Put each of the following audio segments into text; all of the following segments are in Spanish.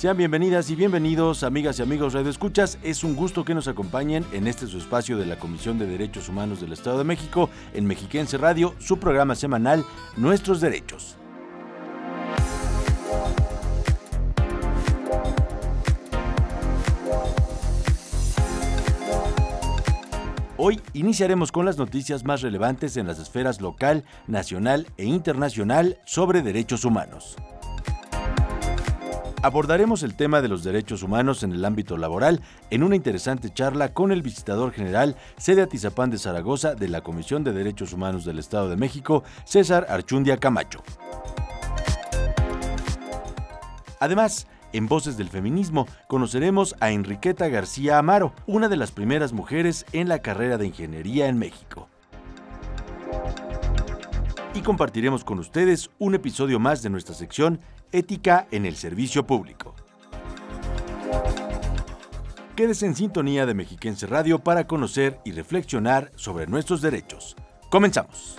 Sean bienvenidas y bienvenidos, amigas y amigos Radio Escuchas. Es un gusto que nos acompañen en este su espacio de la Comisión de Derechos Humanos del Estado de México, en Mexiquense Radio, su programa semanal Nuestros Derechos. Hoy iniciaremos con las noticias más relevantes en las esferas local, nacional e internacional sobre derechos humanos. Abordaremos el tema de los derechos humanos en el ámbito laboral en una interesante charla con el visitador general sede Atizapán de Zaragoza de la Comisión de Derechos Humanos del Estado de México, César Archundia Camacho. Además, en Voces del Feminismo conoceremos a Enriqueta García Amaro, una de las primeras mujeres en la carrera de ingeniería en México. Y compartiremos con ustedes un episodio más de nuestra sección Ética en el Servicio Público. Quédese en sintonía de Mexiquense Radio para conocer y reflexionar sobre nuestros derechos. Comenzamos.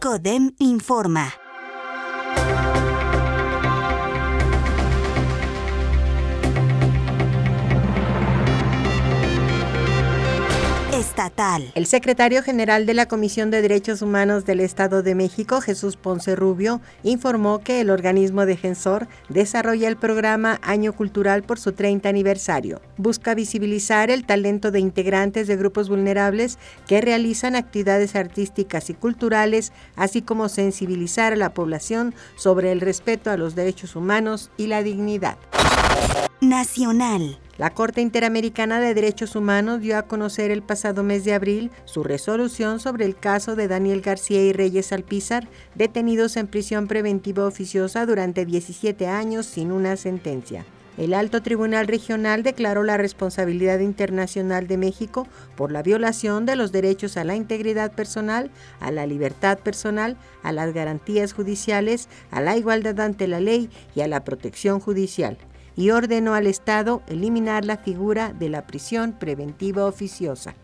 CODEM informa. Estatal. El secretario general de la Comisión de Derechos Humanos del Estado de México, Jesús Ponce Rubio, informó que el organismo defensor desarrolla el programa Año Cultural por su 30 aniversario. Busca visibilizar el talento de integrantes de grupos vulnerables que realizan actividades artísticas y culturales, así como sensibilizar a la población sobre el respeto a los derechos humanos y la dignidad. Nacional. La Corte Interamericana de Derechos Humanos dio a conocer el pasado mes de abril su resolución sobre el caso de Daniel García y Reyes Alpizar, detenidos en prisión preventiva oficiosa durante 17 años sin una sentencia. El Alto Tribunal Regional declaró la responsabilidad internacional de México por la violación de los derechos a la integridad personal, a la libertad personal, a las garantías judiciales, a la igualdad ante la ley y a la protección judicial y ordenó al Estado eliminar la figura de la prisión preventiva oficiosa.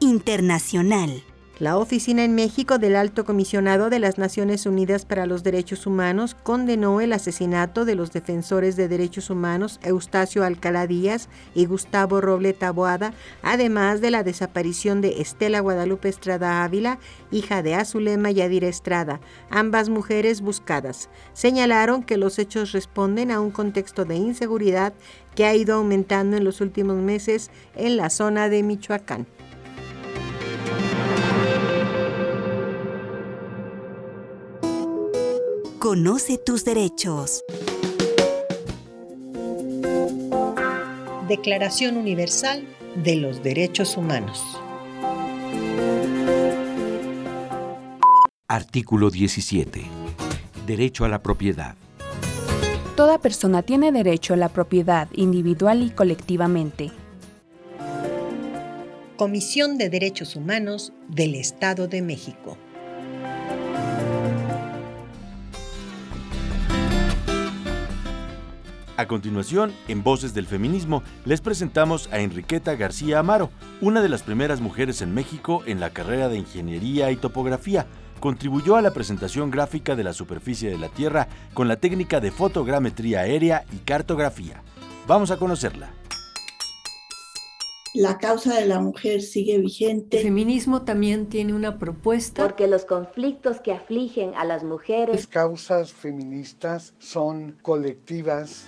Internacional. La Oficina en México del Alto Comisionado de las Naciones Unidas para los Derechos Humanos condenó el asesinato de los defensores de derechos humanos Eustacio Alcalá Díaz y Gustavo Roble Taboada, además de la desaparición de Estela Guadalupe Estrada Ávila, hija de Azulema Yadira Estrada, ambas mujeres buscadas. Señalaron que los hechos responden a un contexto de inseguridad que ha ido aumentando en los últimos meses en la zona de Michoacán. Conoce tus derechos. Declaración Universal de los Derechos Humanos. Artículo 17. Derecho a la propiedad. Toda persona tiene derecho a la propiedad individual y colectivamente. Comisión de Derechos Humanos del Estado de México. A continuación, en Voces del Feminismo, les presentamos a Enriqueta García Amaro, una de las primeras mujeres en México en la carrera de Ingeniería y Topografía. Contribuyó a la presentación gráfica de la superficie de la Tierra con la técnica de fotogrametría aérea y cartografía. Vamos a conocerla. La causa de la mujer sigue vigente. El feminismo también tiene una propuesta. Porque los conflictos que afligen a las mujeres. Las causas feministas son colectivas.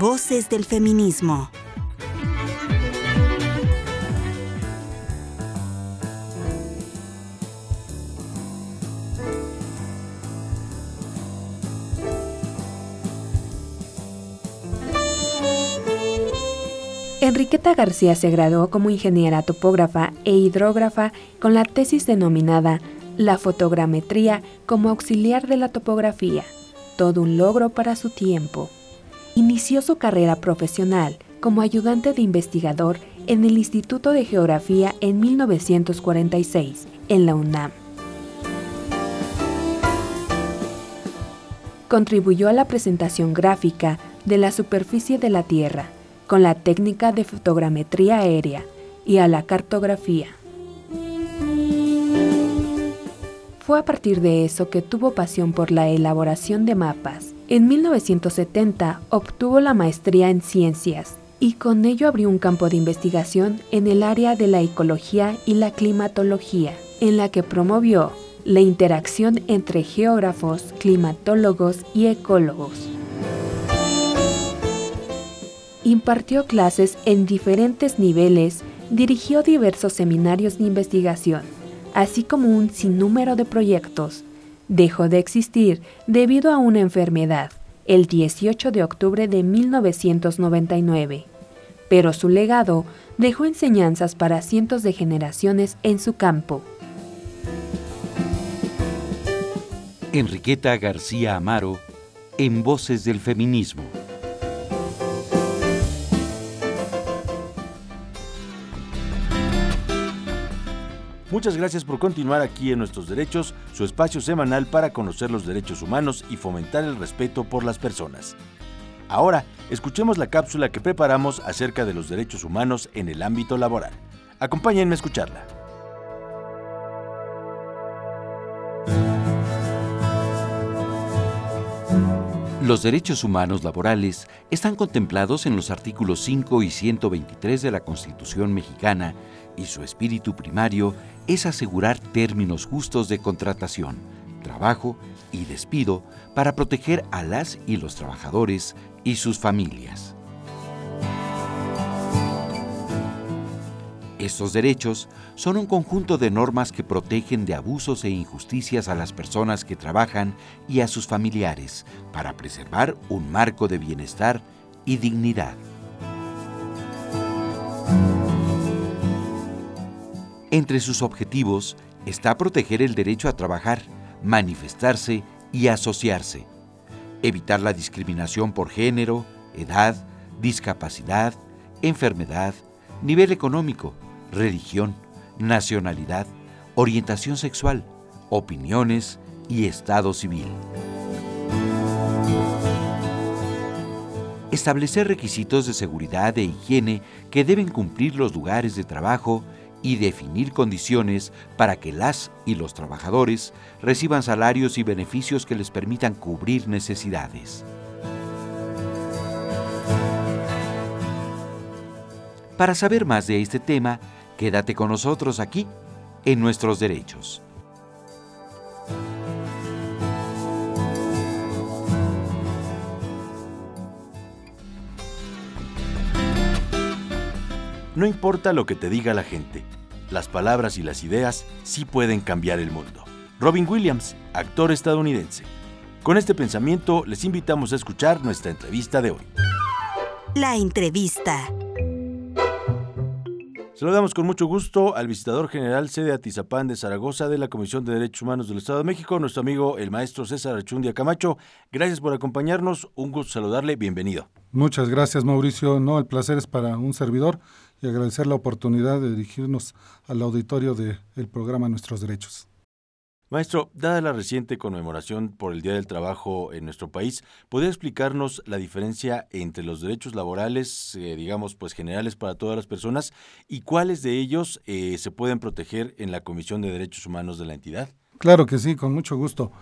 Voces del feminismo. Enriqueta García se graduó como ingeniera topógrafa e hidrógrafa con la tesis denominada La fotogrametría como auxiliar de la topografía, todo un logro para su tiempo. Inició su carrera profesional como ayudante de investigador en el Instituto de Geografía en 1946, en la UNAM. Contribuyó a la presentación gráfica de la superficie de la Tierra con la técnica de fotogrametría aérea y a la cartografía. Fue a partir de eso que tuvo pasión por la elaboración de mapas. En 1970 obtuvo la maestría en ciencias y con ello abrió un campo de investigación en el área de la ecología y la climatología, en la que promovió la interacción entre geógrafos, climatólogos y ecólogos. Impartió clases en diferentes niveles, dirigió diversos seminarios de investigación así como un sinnúmero de proyectos. Dejó de existir debido a una enfermedad el 18 de octubre de 1999, pero su legado dejó enseñanzas para cientos de generaciones en su campo. Enriqueta García Amaro en Voces del Feminismo. Muchas gracias por continuar aquí en Nuestros Derechos, su espacio semanal para conocer los derechos humanos y fomentar el respeto por las personas. Ahora, escuchemos la cápsula que preparamos acerca de los derechos humanos en el ámbito laboral. Acompáñenme a escucharla. Los derechos humanos laborales están contemplados en los artículos 5 y 123 de la Constitución mexicana y su espíritu primario es asegurar términos justos de contratación, trabajo y despido para proteger a las y los trabajadores y sus familias. Estos derechos son un conjunto de normas que protegen de abusos e injusticias a las personas que trabajan y a sus familiares para preservar un marco de bienestar y dignidad. Entre sus objetivos está proteger el derecho a trabajar, manifestarse y asociarse, evitar la discriminación por género, edad, discapacidad, enfermedad, nivel económico, religión, nacionalidad, orientación sexual, opiniones y estado civil. Establecer requisitos de seguridad e higiene que deben cumplir los lugares de trabajo y definir condiciones para que las y los trabajadores reciban salarios y beneficios que les permitan cubrir necesidades. Para saber más de este tema, quédate con nosotros aquí en Nuestros Derechos. No importa lo que te diga la gente, las palabras y las ideas sí pueden cambiar el mundo. Robin Williams, actor estadounidense. Con este pensamiento les invitamos a escuchar nuestra entrevista de hoy. La entrevista. Saludamos con mucho gusto al visitador general sede Atizapán de Zaragoza de la Comisión de Derechos Humanos del Estado de México, nuestro amigo el maestro César Archundia Camacho. Gracias por acompañarnos, un gusto saludarle, bienvenido. Muchas gracias Mauricio, no, el placer es para un servidor y agradecer la oportunidad de dirigirnos al auditorio del programa Nuestros Derechos. Maestro, dada la reciente conmemoración por el Día del Trabajo en nuestro país, ¿podría explicarnos la diferencia entre los derechos laborales, eh, digamos, pues generales para todas las personas, y cuáles de ellos eh, se pueden proteger en la Comisión de Derechos Humanos de la entidad? Claro que sí, con mucho gusto.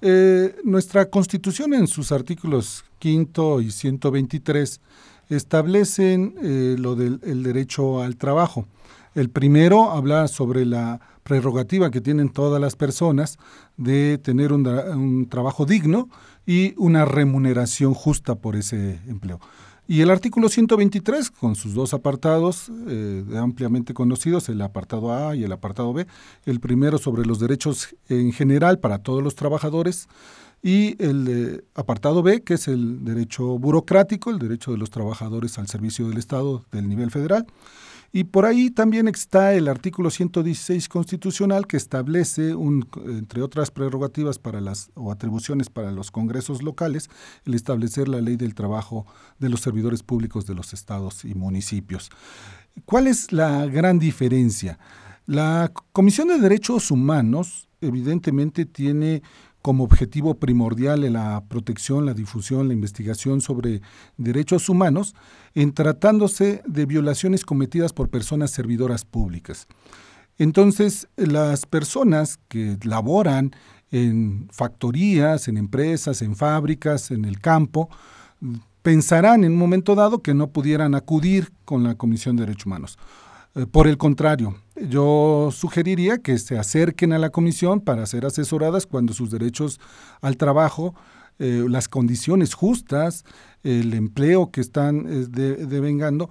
Eh, nuestra Constitución en sus artículos quinto y 123 establecen lo del derecho al trabajo. El primero habla sobre la prerrogativa que tienen todas las personas de tener un, trabajo digno y una remuneración justa por ese empleo. Y el artículo 123, con sus dos apartados eh, ampliamente conocidos, el apartado A y el apartado B, el primero sobre los derechos en general para todos los trabajadores, y el apartado B, que es el derecho burocrático, el derecho de los trabajadores al servicio del Estado del nivel federal, Y por ahí también está el artículo 116 constitucional que establece, un, entre otras prerrogativas para las, o atribuciones para los congresos locales, el establecer la ley del trabajo de los servidores públicos de los estados y municipios. ¿Cuál es la gran diferencia? La Comisión de Derechos Humanos evidentemente tiene como objetivo primordial la protección, la difusión, la investigación sobre derechos humanos en tratándose de violaciones cometidas por personas servidoras públicas. Entonces, las personas que laboran en factorías, en empresas, en fábricas, en el campo, pensarán en un momento dado que no pudieran acudir con la Comisión de Derechos Humanos. Eh, por el contrario, yo sugeriría que se acerquen a la comisión para ser asesoradas cuando sus derechos al trabajo, eh, las condiciones justas, el empleo que están eh, devengando,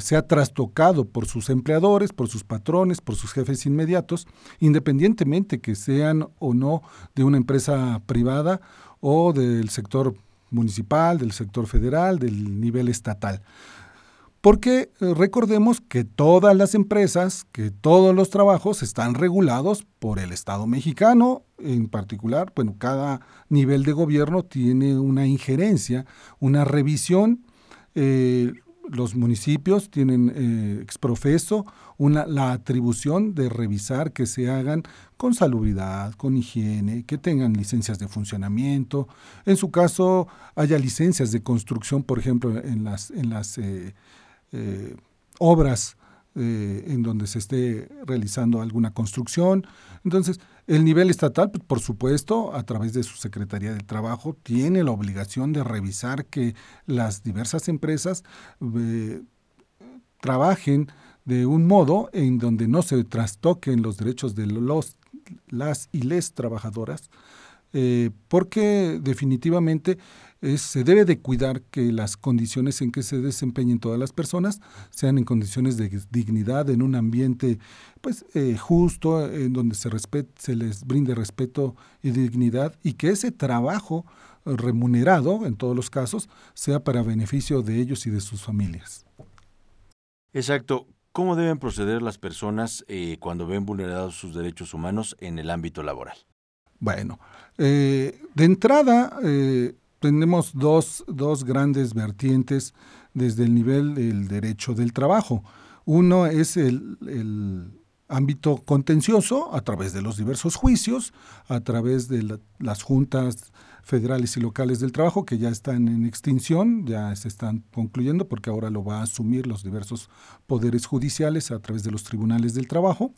sea trastocado por sus empleadores, por sus patrones, por sus jefes inmediatos, independientemente que sean o no de una empresa privada o del sector municipal, del sector federal, del nivel estatal. Porque eh, recordemos que todas las empresas, que todos los trabajos están regulados por el Estado mexicano, en particular, bueno, cada nivel de gobierno tiene una injerencia, una revisión. Eh, los municipios tienen eh, exprofeso la atribución de revisar que se hagan con salubridad, con higiene, que tengan licencias de funcionamiento. En su caso, haya licencias de construcción, por ejemplo, en las, en las obras eh, en donde se esté realizando alguna construcción. Entonces, el nivel estatal, pues, por supuesto, a través de su Secretaría del Trabajo, tiene la obligación de revisar que las diversas empresas eh, trabajen de un modo en donde no se trastoquen los derechos de los, las y les trabajadoras, porque definitivamente se debe de cuidar que las condiciones en que se desempeñen todas las personas sean en condiciones de dignidad, en un ambiente pues eh, justo, en donde se, se les brinde respeto y dignidad y que ese trabajo remunerado, en todos los casos, sea para beneficio de ellos y de sus familias. Exacto. ¿Cómo deben proceder las personas eh, cuando ven vulnerados sus derechos humanos en el ámbito laboral? Bueno, eh, de entrada, tenemos dos, dos grandes vertientes desde el nivel del derecho del trabajo. Uno es el, el ámbito contencioso a través de los diversos juicios, a través de las juntas federales y locales del trabajo que ya están en extinción, ya se están concluyendo porque ahora lo va a asumir los diversos poderes judiciales a través de los tribunales del trabajo.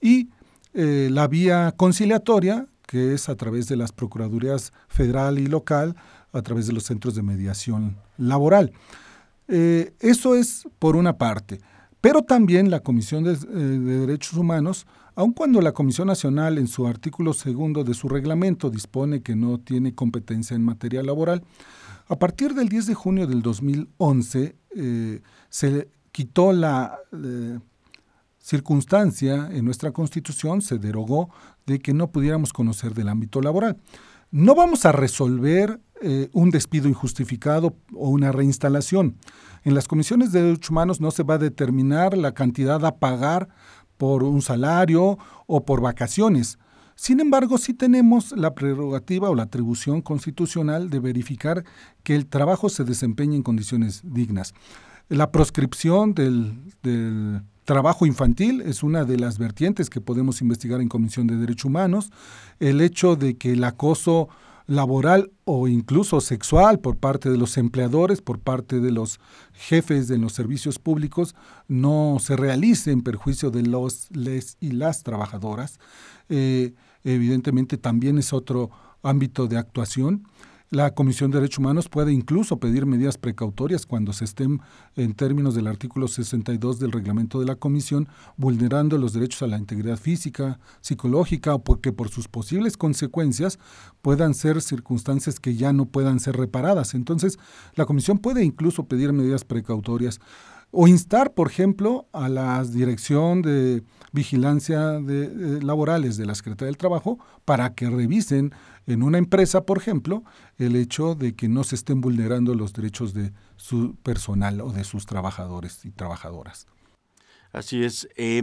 Y eh, la vía conciliatoria, que es a través de las procuradurías federal y local, a través de los centros de mediación laboral. Eh, eso es por una parte. Pero también la Comisión de, eh, Derechos Humanos, aun cuando la Comisión Nacional en su artículo segundo de su reglamento dispone que no tiene competencia en materia laboral, a partir del 10 de junio del 2011 eh, se quitó la circunstancia en nuestra Constitución, se derogó de que no pudiéramos conocer del ámbito laboral. No vamos a resolver eh, un despido injustificado o una reinstalación. En las comisiones de derechos humanos no se va a determinar la cantidad a pagar por un salario o por vacaciones. Sin embargo, sí tenemos la prerrogativa o la atribución constitucional de verificar que el trabajo se desempeñe en condiciones dignas. La proscripción del, del trabajo infantil es una de las vertientes que podemos investigar en Comisión de Derechos Humanos. El hecho de que el acoso laboral o incluso sexual por parte de los empleadores, por parte de los jefes de los servicios públicos, no se realice en perjuicio de los les y las trabajadoras. Eh, evidentemente también es otro ámbito de actuación. La Comisión de Derechos Humanos puede incluso pedir medidas precautorias cuando se estén, en términos del artículo 62 del reglamento de la Comisión, vulnerando los derechos a la integridad física, psicológica o porque por sus posibles consecuencias puedan ser circunstancias que ya no puedan ser reparadas. Entonces, la Comisión puede incluso pedir medidas precautorias o instar, por ejemplo, a la Dirección de Vigilancia de, Laborales de la Secretaría del Trabajo para que revisen en una empresa, por ejemplo, el hecho de que no se estén vulnerando los derechos de su personal o de sus trabajadores y trabajadoras. Así es. Eh,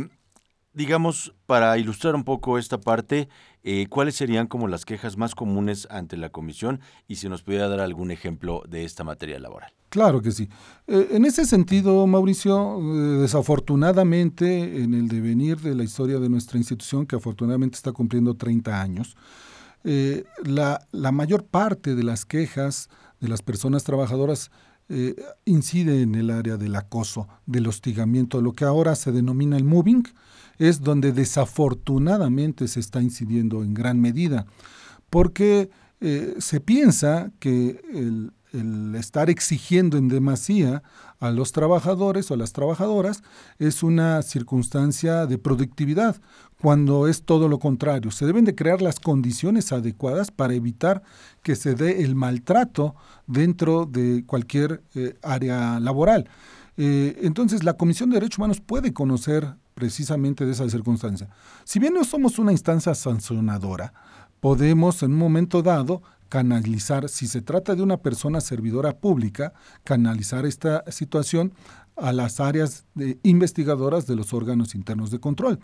digamos, para ilustrar un poco esta parte, eh, ¿cuáles serían como las quejas más comunes ante la comisión y si nos pudiera dar algún ejemplo de esta materia laboral? Claro que sí. Eh, en ese sentido, Mauricio, desafortunadamente, en el devenir de la historia de nuestra institución, que afortunadamente está cumpliendo 30 años, la, la mayor parte de las quejas de las personas trabajadoras eh, incide en el área del acoso, del hostigamiento, lo que ahora se denomina el moving, es donde desafortunadamente se está incidiendo en gran medida, porque eh, se piensa que el, el estar exigiendo en demasía a los trabajadores o a las trabajadoras es una circunstancia de productividad, cuando es todo lo contrario. Se deben de crear las condiciones adecuadas para evitar que se dé el maltrato dentro de cualquier eh, área laboral. Eh, entonces, la Comisión de Derechos Humanos puede conocer precisamente de esa circunstancia. Si bien no somos una instancia sancionadora, podemos en un momento dado canalizar, si se trata de una persona servidora pública, canalizar esta situación a las áreas investigadoras de los órganos internos de control.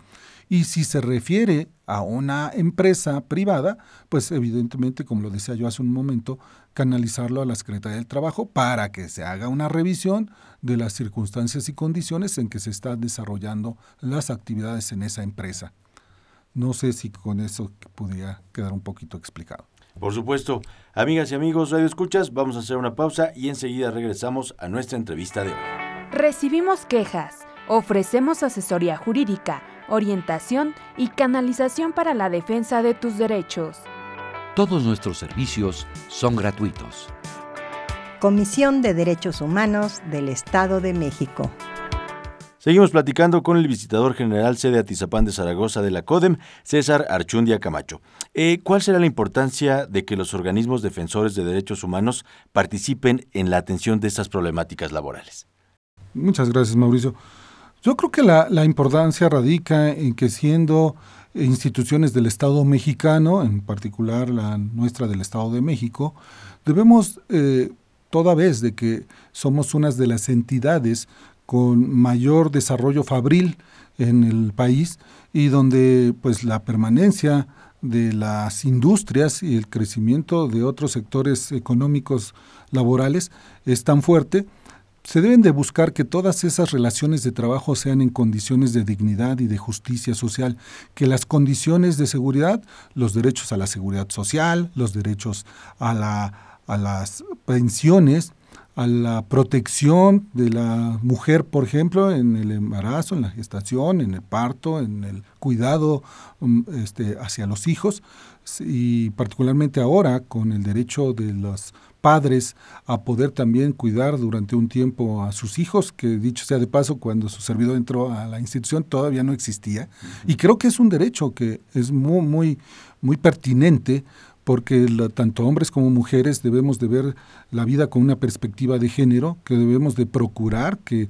Y si se refiere a una empresa privada, pues evidentemente, como lo decía yo hace un momento, canalizarlo a la Secretaría del Trabajo para que se haga una revisión de las circunstancias y condiciones en que se están desarrollando las actividades en esa empresa. No sé si con eso pudiera quedar un poquito explicado. Por supuesto. Amigas y amigos, Radio Escuchas, vamos a hacer una pausa y enseguida regresamos a nuestra entrevista de hoy. Recibimos quejas, ofrecemos asesoría jurídica, orientación y canalización para la defensa de tus derechos. Todos nuestros servicios son gratuitos. Comisión de Derechos Humanos del Estado de México. Seguimos platicando con el visitador general sede Atizapán de Zaragoza de la CODEM, César Archundia Camacho. Eh, ¿Cuál será la importancia de que los organismos defensores de derechos humanos participen en la atención de estas problemáticas laborales? Muchas gracias, Mauricio. Yo creo que la, importancia radica en que siendo instituciones del Estado mexicano, en particular la nuestra del Estado de México, debemos, eh, toda vez de que somos unas de las entidades con mayor desarrollo fabril en el país y donde pues la permanencia de las industrias y el crecimiento de otros sectores económicos laborales es tan fuerte, se deben de buscar que todas esas relaciones de trabajo sean en condiciones de dignidad y de justicia social, que las condiciones de seguridad, los derechos a la seguridad social, los derechos a, la, a las pensiones, a la protección de la mujer, por ejemplo, en el embarazo, en la gestación, en el parto, en el cuidado um, este, hacia los hijos y particularmente ahora con el derecho de los padres a poder también cuidar durante un tiempo a sus hijos, que dicho sea de paso, cuando su servidor entró a la institución todavía no existía. Y creo que es un derecho que es muy, muy, muy pertinente porque tanto hombres como mujeres debemos de ver la vida con una perspectiva de género, que debemos de procurar que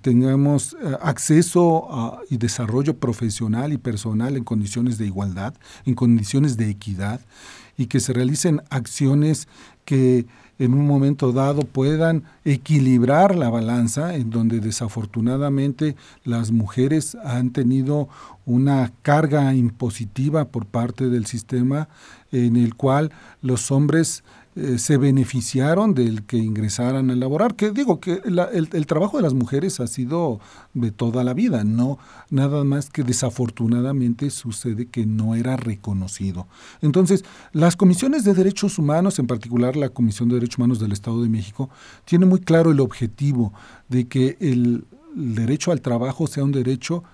tengamos eh, acceso y desarrollo profesional y personal en condiciones de igualdad, en condiciones de equidad, y que se realicen acciones que en un momento dado puedan equilibrar la balanza, en donde desafortunadamente las mujeres han tenido una carga impositiva por parte del sistema en el cual los hombres eh, se beneficiaron del que ingresaran a laborar, que digo que el, trabajo de las mujeres ha sido de toda la vida, no nada más que desafortunadamente sucede que no era reconocido. Entonces, las comisiones de derechos humanos, en particular la Comisión de Derechos Humanos del Estado de México, tiene muy claro el objetivo de que el derecho al trabajo sea un derecho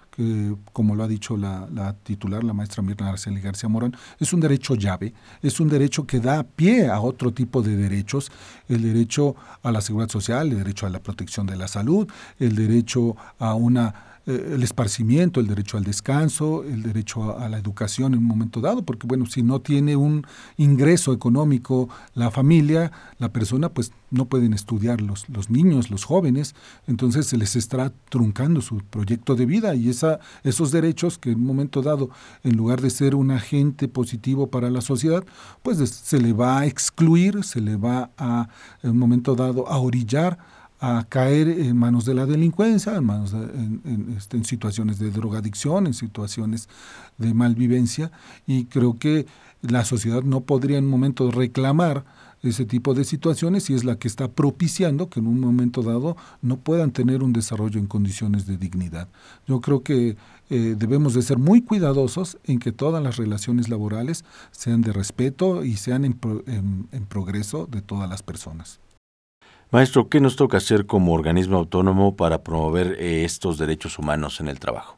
como lo ha dicho la, titular, la maestra Mirna García Morán, es un derecho llave, es un derecho que da pie a otro tipo de derechos, el derecho a la seguridad social, el derecho a la protección de la salud, el derecho a una eh, el esparcimiento, el derecho al descanso, el derecho a, la educación en un momento dado, porque bueno, si no tiene un ingreso económico la familia, la persona, pues no pueden estudiar los, los niños, los jóvenes, entonces se les está truncando su proyecto de vida y esa, esos derechos que en un momento dado, en lugar de ser un agente positivo para la sociedad, pues se le va a excluir, se le va a, en un momento dado, a orillar a caer en manos de la delincuencia, en, manos en, este, en, situaciones de drogadicción, en situaciones de malvivencia, y creo que la sociedad no podría en un momento reclamar ese tipo de situaciones y es la que está propiciando que en un momento dado no puedan tener un desarrollo en condiciones de dignidad. Yo creo que eh, debemos de ser muy cuidadosos en que todas las relaciones laborales sean de respeto y sean en, en progreso de todas las personas. Maestro, ¿qué nos toca hacer como organismo autónomo para promover eh, estos derechos humanos en el trabajo?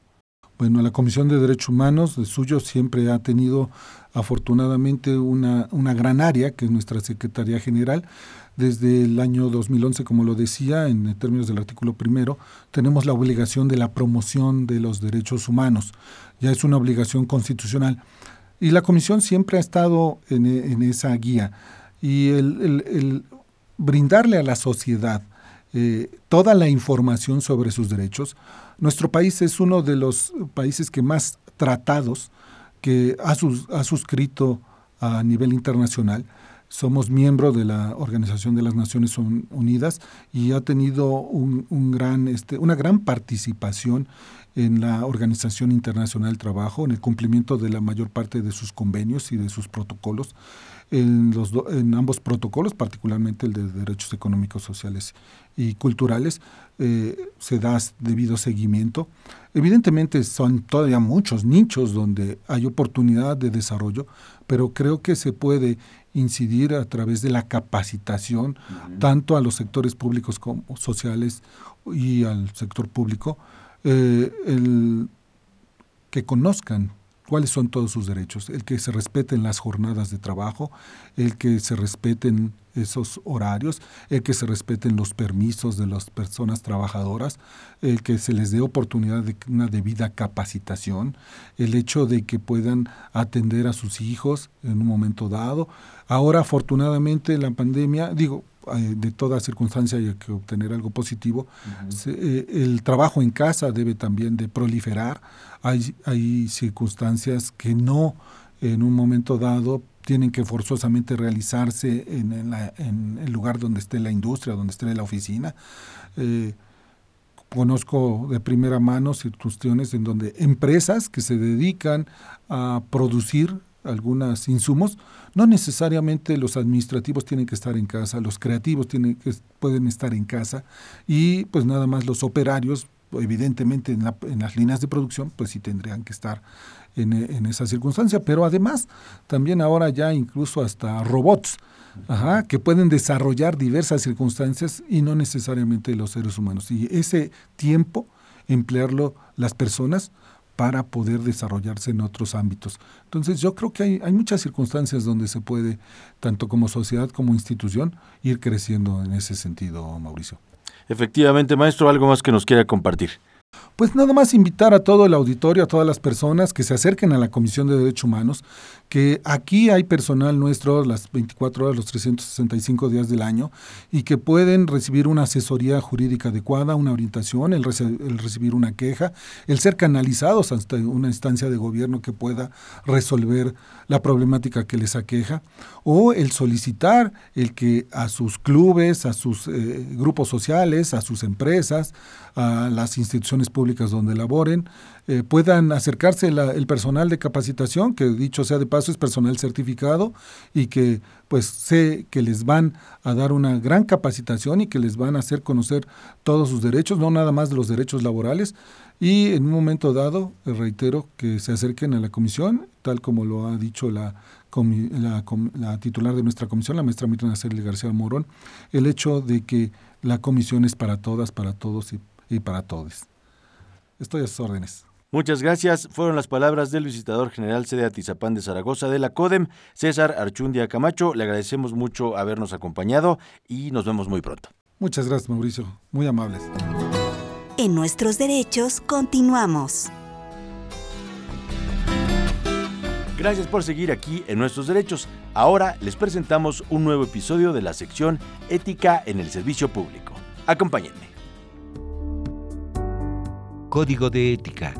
Bueno, la Comisión de Derechos Humanos de suyo siempre ha tenido afortunadamente una, una gran área, que es nuestra Secretaría General. Desde el año 2011, como lo decía, en términos del artículo primero, tenemos la obligación de la promoción de los derechos humanos. Ya es una obligación constitucional. Y la Comisión siempre ha estado en, en esa guía. Y el, el, el brindarle a la sociedad eh, toda la información sobre sus derechos. Nuestro país es uno de los países que más tratados que ha, ha suscrito a nivel internacional. Somos miembro de la Organización de las Naciones Unidas y ha tenido un gran, este, una gran participación en la Organización Internacional del Trabajo, en el cumplimiento de la mayor parte de sus convenios y de sus protocolos en, los en ambos protocolos, particularmente el de derechos económicos, sociales y culturales, eh, se da debido seguimiento. Evidentemente son todavía muchos nichos donde hay oportunidad de desarrollo, pero creo que se puede incidir a través de la capacitación tanto a los sectores públicos como sociales y al sector público, eh, el, que conozcan cuáles son todos sus derechos, el que se respeten las jornadas de trabajo, el que se respeten esos horarios, el que se respeten los permisos de las personas trabajadoras, el que se les dé oportunidad de una debida capacitación, el hecho de que puedan atender a sus hijos en un momento dado. Ahora, afortunadamente, la pandemia, digo, de toda circunstancia hay que obtener algo positivo. Eh, el trabajo en casa debe también de proliferar. Hay, hay circunstancias que no en un momento dado tienen que forzosamente realizarse en, el lugar donde esté la industria, donde esté la oficina. Eh, conozco de primera mano circunstancias en donde empresas que se dedican a producir algunos insumos, no necesariamente los administrativos tienen que estar en casa, los creativos tienen que, pueden estar en casa y pues nada más los operarios, evidentemente en, las líneas de producción, pues sí tendrían que estar en, en, esa circunstancia, pero además también ahora ya incluso hasta robots. que pueden desarrollar diversas circunstancias y no necesariamente los seres humanos. Y ese tiempo, emplearlo las personas para poder desarrollarse en otros ámbitos. Entonces yo creo que hay, hay muchas circunstancias donde se puede, tanto como sociedad como institución, ir creciendo en ese sentido, Mauricio. Efectivamente, maestro, algo más que nos quiera compartir. Pues nada más invitar a todo el auditorio, a todas las personas que se acerquen a la Comisión de Derechos Humanos, que aquí hay personal nuestro las 24 horas, los 365 días del año, y que pueden recibir una asesoría jurídica adecuada, una orientación, el, recibir una queja, el ser canalizados hasta una instancia de gobierno que pueda resolver la problemática que les aqueja, o el solicitar el que a sus clubes, a sus eh, grupos sociales, a sus empresas, a las instituciones públicas donde laboren, eh, puedan acercarse el personal de capacitación, que dicho sea de paso es personal certificado y que pues sé que les van a dar una gran capacitación y que les van a hacer conocer todos sus derechos, no nada más los derechos laborales, y en un momento dado, reitero, que se acerquen a la comisión, tal como lo ha dicho la, la, titular de nuestra comisión, la maestra Mirna Celia García Morón, el hecho de que la comisión es para todas, para todos y, y para todos. Estoy a sus órdenes. Muchas gracias. Fueron las palabras del visitador general sede Atizapán de Zaragoza de la CODEM, César Archundia Camacho. Le agradecemos mucho habernos acompañado y nos vemos muy pronto. Muchas gracias, Mauricio. Muy amables. En nuestros derechos continuamos. Gracias por seguir aquí en Nuestros Derechos. Ahora les presentamos un nuevo episodio de la sección Ética en el Servicio Público. Acompáñenme. Código de Ética.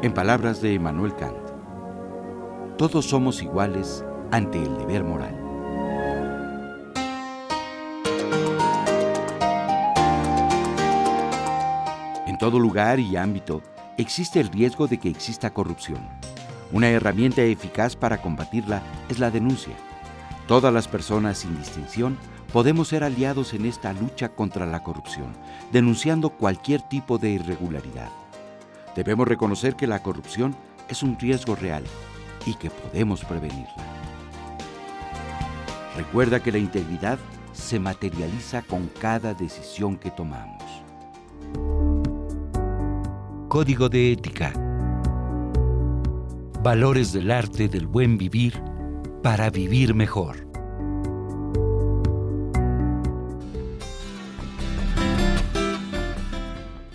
En palabras de Emmanuel Kant, todos somos iguales ante el deber moral. En todo lugar y ámbito existe el riesgo de que exista corrupción. Una herramienta eficaz para combatirla es la denuncia. Todas las personas sin distinción podemos ser aliados en esta lucha contra la corrupción, denunciando cualquier tipo de irregularidad. Debemos reconocer que la corrupción es un riesgo real y que podemos prevenirla. Recuerda que la integridad se materializa con cada decisión que tomamos. Código de Ética. Valores del arte del buen vivir para vivir mejor.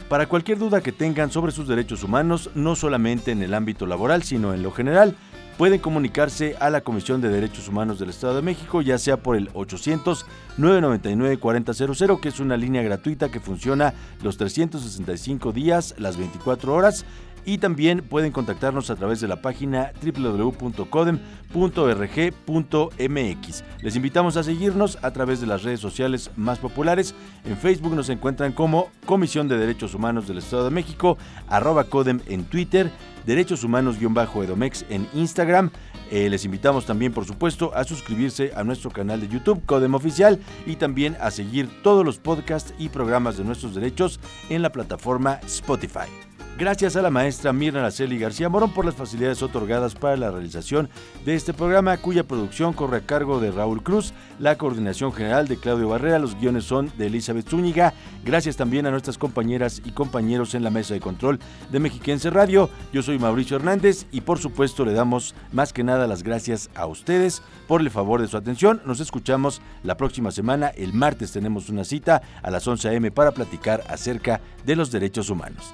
Para cualquier duda que tengan sobre sus derechos humanos, no solamente en el ámbito laboral, sino en lo general, pueden comunicarse a la Comisión de Derechos Humanos del Estado de México, ya sea por el 800-999-4000, que es una línea gratuita que funciona los 365 días, las 24 horas, y también pueden contactarnos a través de la página www.codem.org.mx. Les invitamos a seguirnos a través de las redes sociales más populares. En Facebook nos encuentran como Comisión de Derechos Humanos del Estado de México, arroba Codem en Twitter, Derechos Humanos-Edomex en Instagram. Eh, les invitamos también, por supuesto, a suscribirse a nuestro canal de YouTube, Codem Oficial, y también a seguir todos los podcasts y programas de nuestros derechos en la plataforma Spotify. Gracias a la maestra Mirna Araceli García Morón por las facilidades otorgadas para la realización de este programa, cuya producción corre a cargo de Raúl Cruz, la coordinación general de Claudio Barrera, los guiones son de Elizabeth Zúñiga. Gracias también a nuestras compañeras y compañeros en la mesa de control de Mexiquense Radio. Yo soy Mauricio Hernández y por supuesto le damos más que nada las gracias a ustedes por el favor de su atención. Nos escuchamos la próxima semana. El martes tenemos una cita a las 11 a.m. para platicar acerca de los derechos humanos.